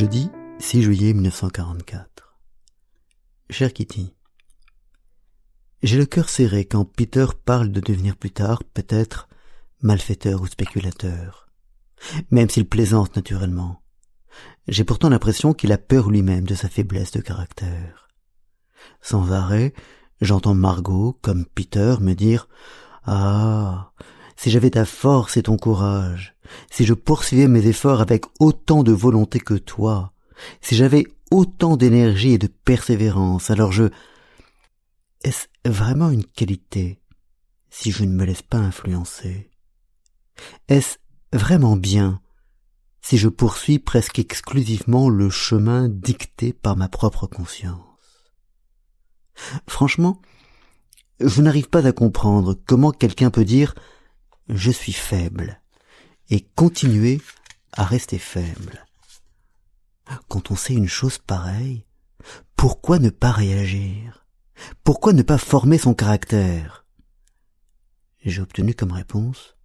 Jeudi 6 juillet 1944. Cher Kitty, j'ai le cœur serré quand Peter parle de devenir plus tard, peut-être, malfaiteur ou spéculateur. Même s'il plaisante naturellement. J'ai pourtant l'impression qu'il a peur lui-même de sa faiblesse de caractère. Sans arrêt, j'entends Margot, comme Peter, me dire Ah, si j'avais ta force et ton courage, si je poursuivais mes efforts avec autant de volonté que toi, si j'avais autant d'énergie et de persévérance, alors je... Est-ce vraiment une qualité si je ne me laisse pas influencer? Est-ce vraiment bien si je poursuis presque exclusivement le chemin dicté par ma propre conscience Franchement, je n'arrive pas à comprendre comment quelqu'un peut dire je suis faible et continuer à rester faible. Quand on sait une chose pareille, pourquoi ne pas réagir? Pourquoi ne pas former son caractère? J'ai obtenu comme réponse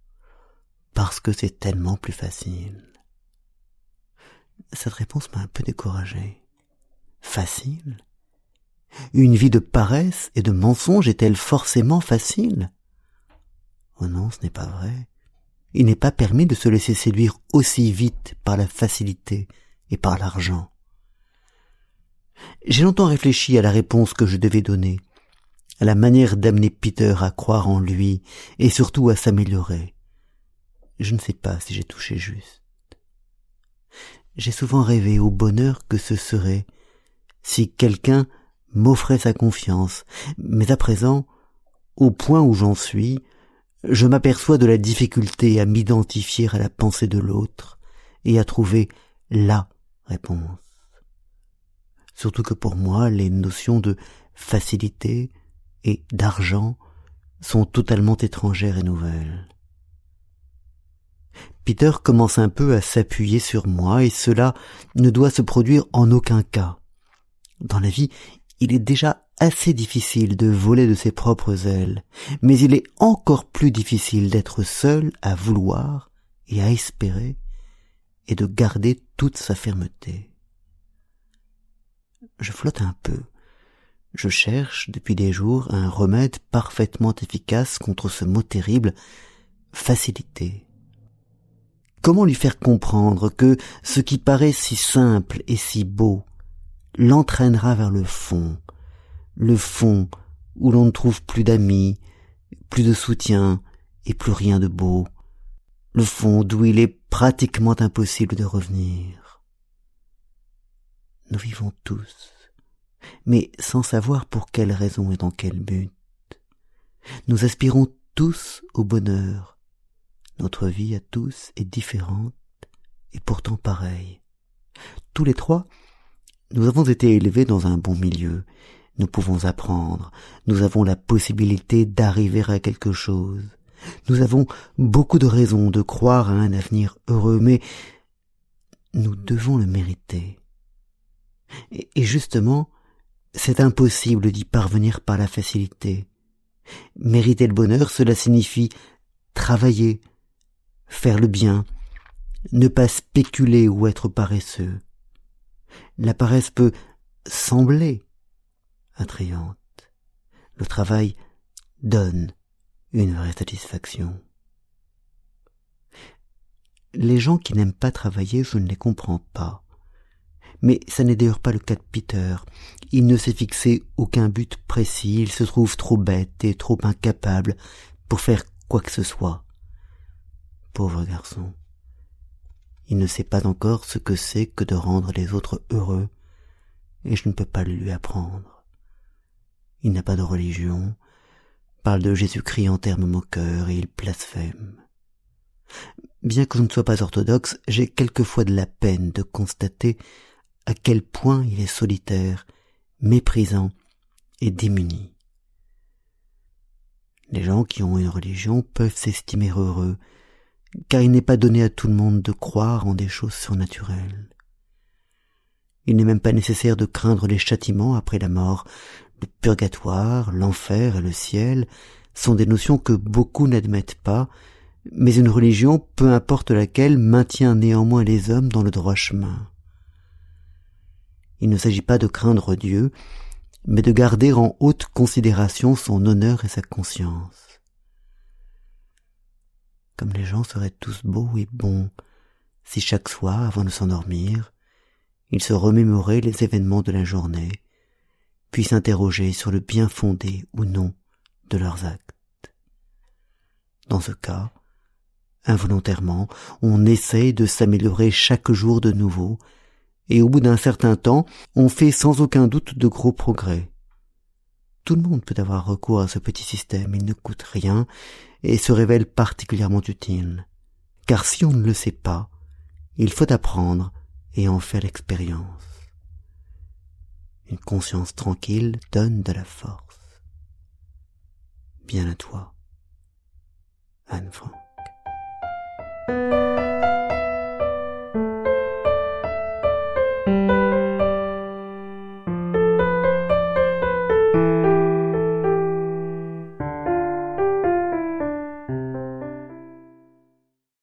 parce que c'est tellement plus facile. Cette réponse m'a un peu découragé. Facile Une vie de paresse et de mensonge est-elle forcément facile? Oh non, ce n'est pas vrai il n'est pas permis de se laisser séduire aussi vite par la facilité et par l'argent. J'ai longtemps réfléchi à la réponse que je devais donner, à la manière d'amener Peter à croire en lui et surtout à s'améliorer. Je ne sais pas si j'ai touché juste. J'ai souvent rêvé au bonheur que ce serait si quelqu'un m'offrait sa confiance, mais à présent, au point où j'en suis, je m'aperçois de la difficulté à m'identifier à la pensée de l'autre et à trouver la réponse. Surtout que pour moi, les notions de facilité et d'argent sont totalement étrangères et nouvelles. Peter commence un peu à s'appuyer sur moi et cela ne doit se produire en aucun cas. Dans la vie, il est déjà assez difficile de voler de ses propres ailes, mais il est encore plus difficile d'être seul à vouloir et à espérer et de garder toute sa fermeté. Je flotte un peu. Je cherche depuis des jours un remède parfaitement efficace contre ce mot terrible facilité. Comment lui faire comprendre que ce qui paraît si simple et si beau l'entraînera vers le fond, le fond où l'on ne trouve plus d'amis, plus de soutien et plus rien de beau, le fond d'où il est pratiquement impossible de revenir. Nous vivons tous, mais sans savoir pour quelle raison et dans quel but. Nous aspirons tous au bonheur. Notre vie à tous est différente et pourtant pareille. Tous les trois, nous avons été élevés dans un bon milieu nous pouvons apprendre, nous avons la possibilité d'arriver à quelque chose. Nous avons beaucoup de raisons de croire à un avenir heureux, mais nous devons le mériter. Et justement, c'est impossible d'y parvenir par la facilité. Mériter le bonheur, cela signifie travailler, faire le bien, ne pas spéculer ou être paresseux. La paresse peut sembler attrayante. Le travail donne une vraie satisfaction. Les gens qui n'aiment pas travailler, je ne les comprends pas. Mais ça n'est d'ailleurs pas le cas de Peter. Il ne s'est fixé aucun but précis, il se trouve trop bête et trop incapable pour faire quoi que ce soit. Pauvre garçon. Il ne sait pas encore ce que c'est que de rendre les autres heureux, et je ne peux pas le lui apprendre il n'a pas de religion, parle de Jésus-Christ en termes moqueurs et il blasphème. Bien que je ne sois pas orthodoxe, j'ai quelquefois de la peine de constater à quel point il est solitaire, méprisant et démuni. Les gens qui ont une religion peuvent s'estimer heureux, car il n'est pas donné à tout le monde de croire en des choses surnaturelles. Il n'est même pas nécessaire de craindre les châtiments après la mort. Le purgatoire, l'enfer et le ciel sont des notions que beaucoup n'admettent pas, mais une religion, peu importe laquelle, maintient néanmoins les hommes dans le droit chemin. Il ne s'agit pas de craindre Dieu, mais de garder en haute considération son honneur et sa conscience. Comme les gens seraient tous beaux et bons, si chaque soir, avant de s'endormir, ils se remémoraient les événements de la journée, puis s'interrogeaient sur le bien fondé ou non de leurs actes. Dans ce cas, involontairement, on essaye de s'améliorer chaque jour de nouveau, et au bout d'un certain temps, on fait sans aucun doute de gros progrès. Tout le monde peut avoir recours à ce petit système, il ne coûte rien et se révèle particulièrement utile. Car si on ne le sait pas, il faut apprendre et en faire l'expérience. Une conscience tranquille donne de la force. Bien à toi, Anne Frank.